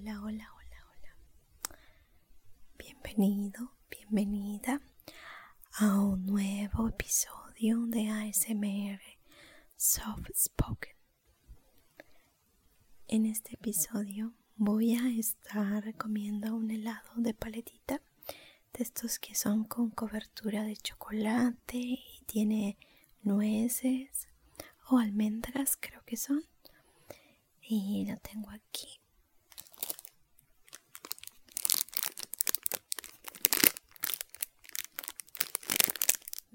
Hola, hola, hola, hola. Bienvenido, bienvenida a un nuevo episodio de ASMR Soft Spoken. En este episodio voy a estar comiendo un helado de paletita de estos que son con cobertura de chocolate y tiene nueces o almendras creo que son y lo tengo aquí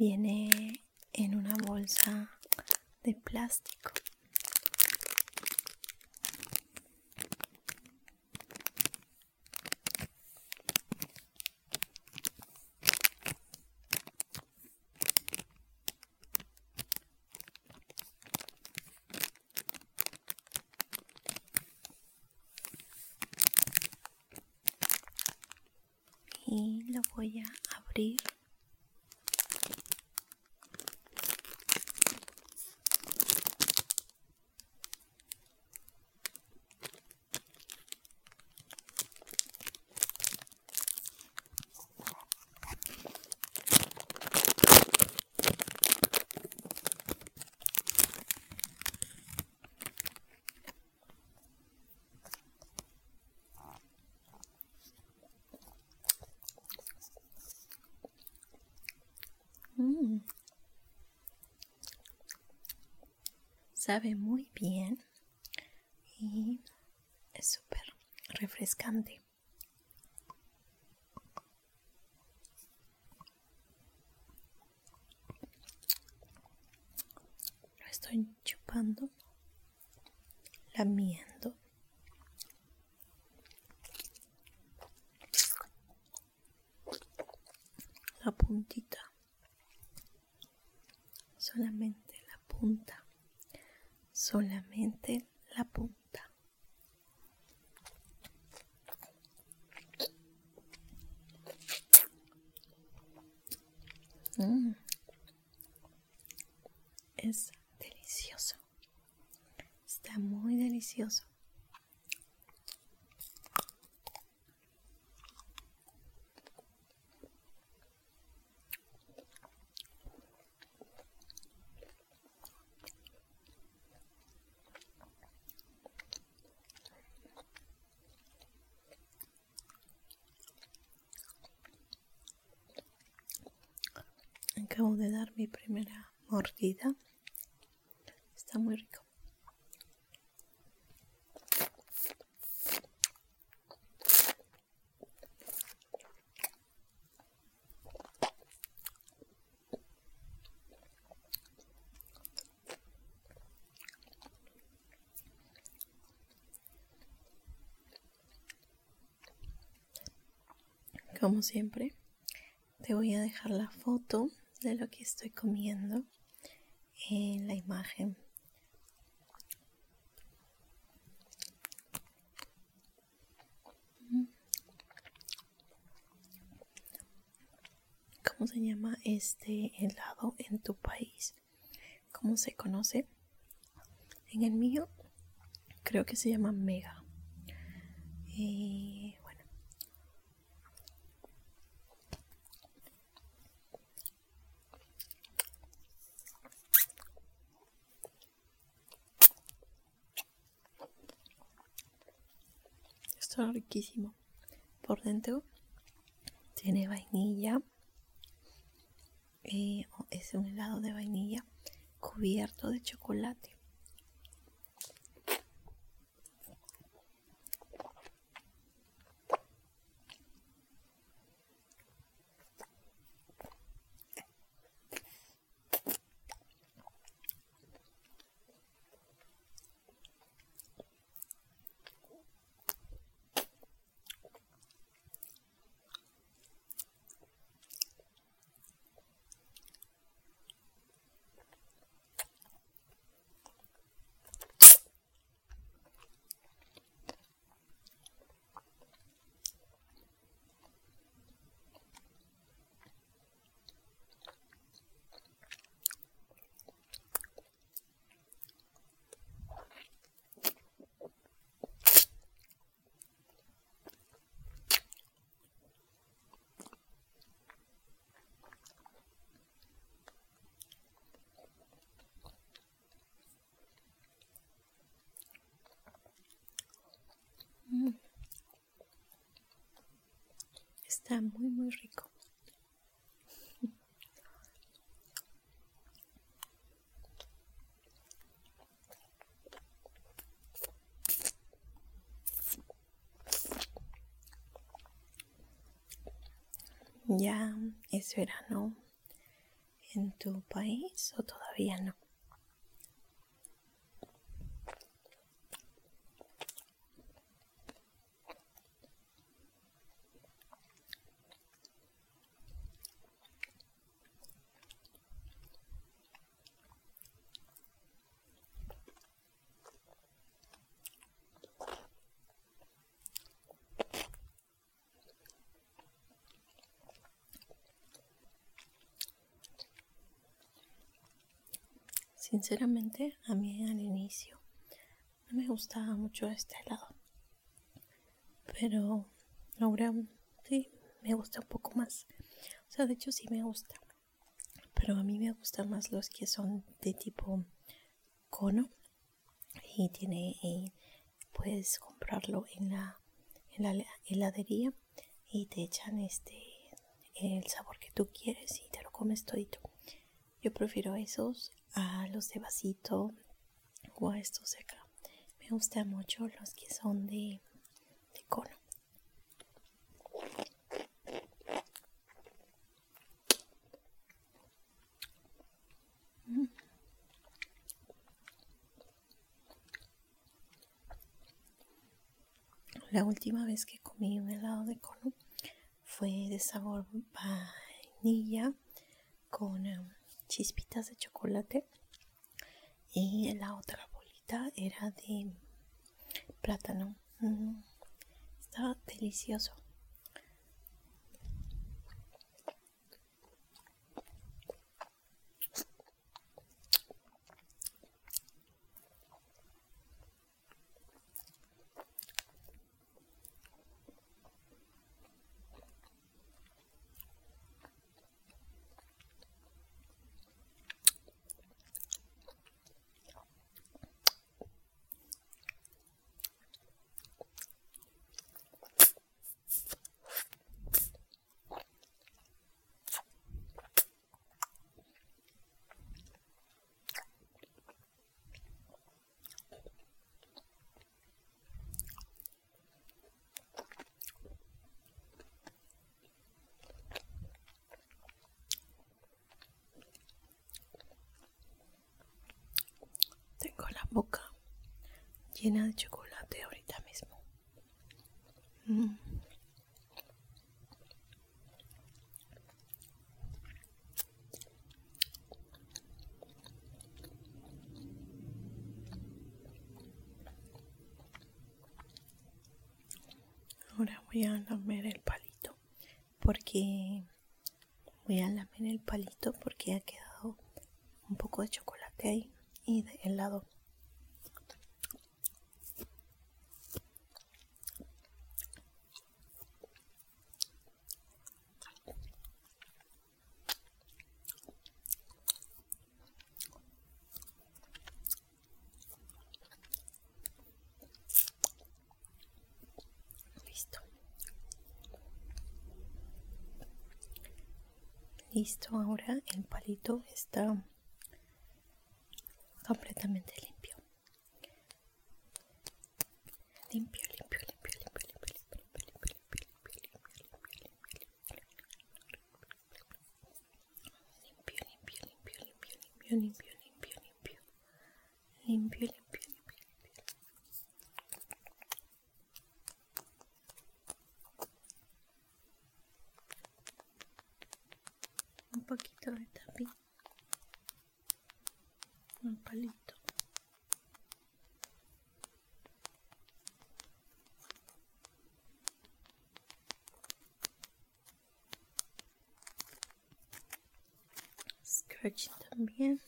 viene en una bolsa de plástico. Y lo voy a abrir Mm. Sabe muy bien y es súper refrescante. Lo estoy chupando, lamiendo. La puntita solamente la punta, solamente la punta. Mm. Es delicioso, está muy delicioso. Acabo de dar mi primera mordida. Está muy rico. Como siempre, te voy a dejar la foto de lo que estoy comiendo en la imagen. ¿Cómo se llama este helado en tu país? ¿Cómo se conoce? En el mío creo que se llama Mega. Y Está riquísimo. Por dentro tiene vainilla. Eh, es un helado de vainilla cubierto de chocolate. Muy, muy rico. ¿Ya es verano en tu país o todavía no? Sinceramente, a mí al inicio no me gustaba mucho este helado. Pero ahora sí, me gusta un poco más. O sea, de hecho sí me gusta. Pero a mí me gustan más los que son de tipo cono. Y tiene, eh, puedes comprarlo en la, en la heladería y te echan este el sabor que tú quieres y te lo comes todito. Yo prefiero esos a los de vasito o a estos de acá. Me gustan mucho los que son de, de cono. Mm. La última vez que comí un helado de cono fue de sabor vainilla con um, chispitas de chocolate y la otra bolita era de plátano. Mm, estaba delicioso. Tengo la boca llena de chocolate ahorita mismo. Mm. Ahora voy a lamer el palito porque voy a lamer el palito porque ha quedado un poco de chocolate ahí y de helado. Listo, ahora el palito está completamente limpio. Limpio, limpio, limpio, limpio, limpio, limpio, limpio, limpio, limpio, limpio, limpio, limpio, limpio, limpio, limpio, limpio, limpio, limpio, limpio, limpio. por también.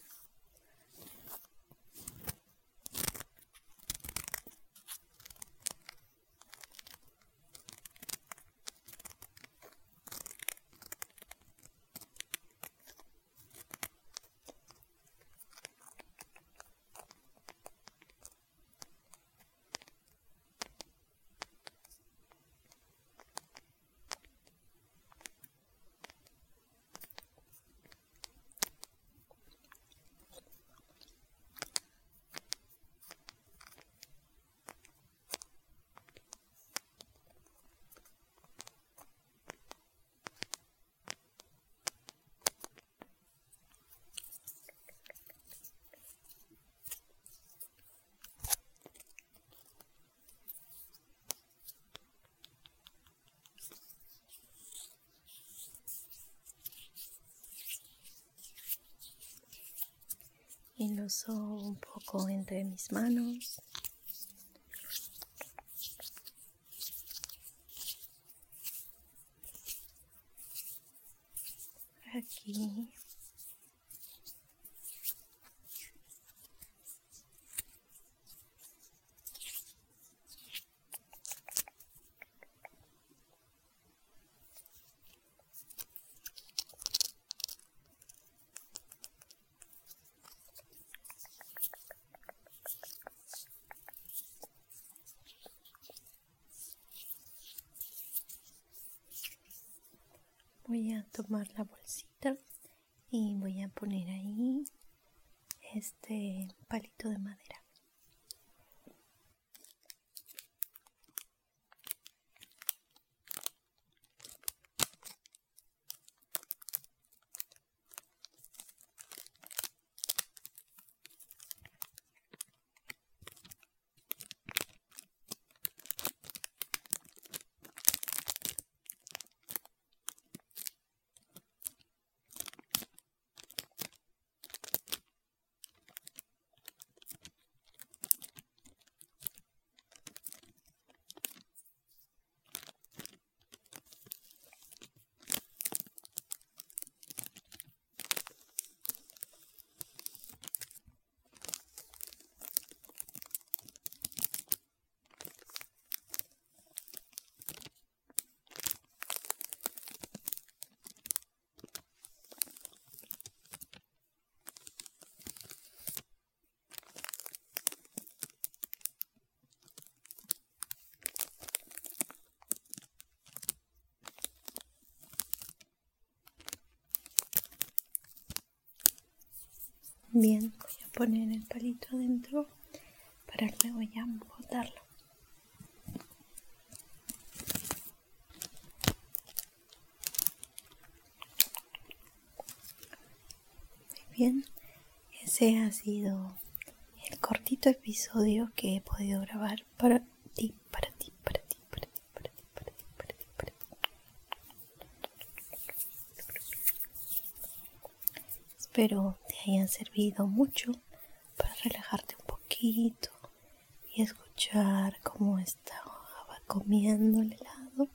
Un poco entre mis manos. Aquí. Voy a tomar la bolsita y voy a poner ahí este palito de madera. Bien, voy a poner el palito adentro para luego ya botarlo. Muy bien, ese ha sido el cortito episodio que he podido grabar para ti, para ti, para ti, para ti, para ti, para ti, para ti, para ti. Espero hayan servido mucho para relajarte un poquito y escuchar cómo estaba comiendo el helado.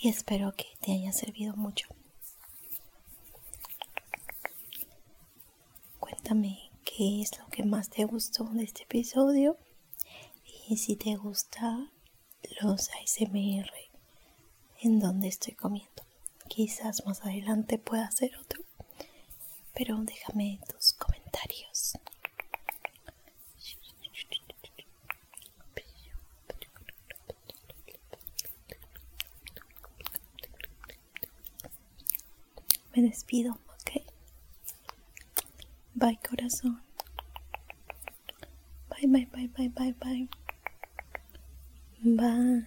Y espero que te haya servido mucho. Cuéntame qué es lo que más te gustó de este episodio y si te gusta los ASMR en donde estoy comiendo. Quizás más adelante pueda hacer otro, pero déjame tus comentarios. me despido, ¿ok? Bye, corazón. Bye, bye, bye, bye, bye, bye. Bye,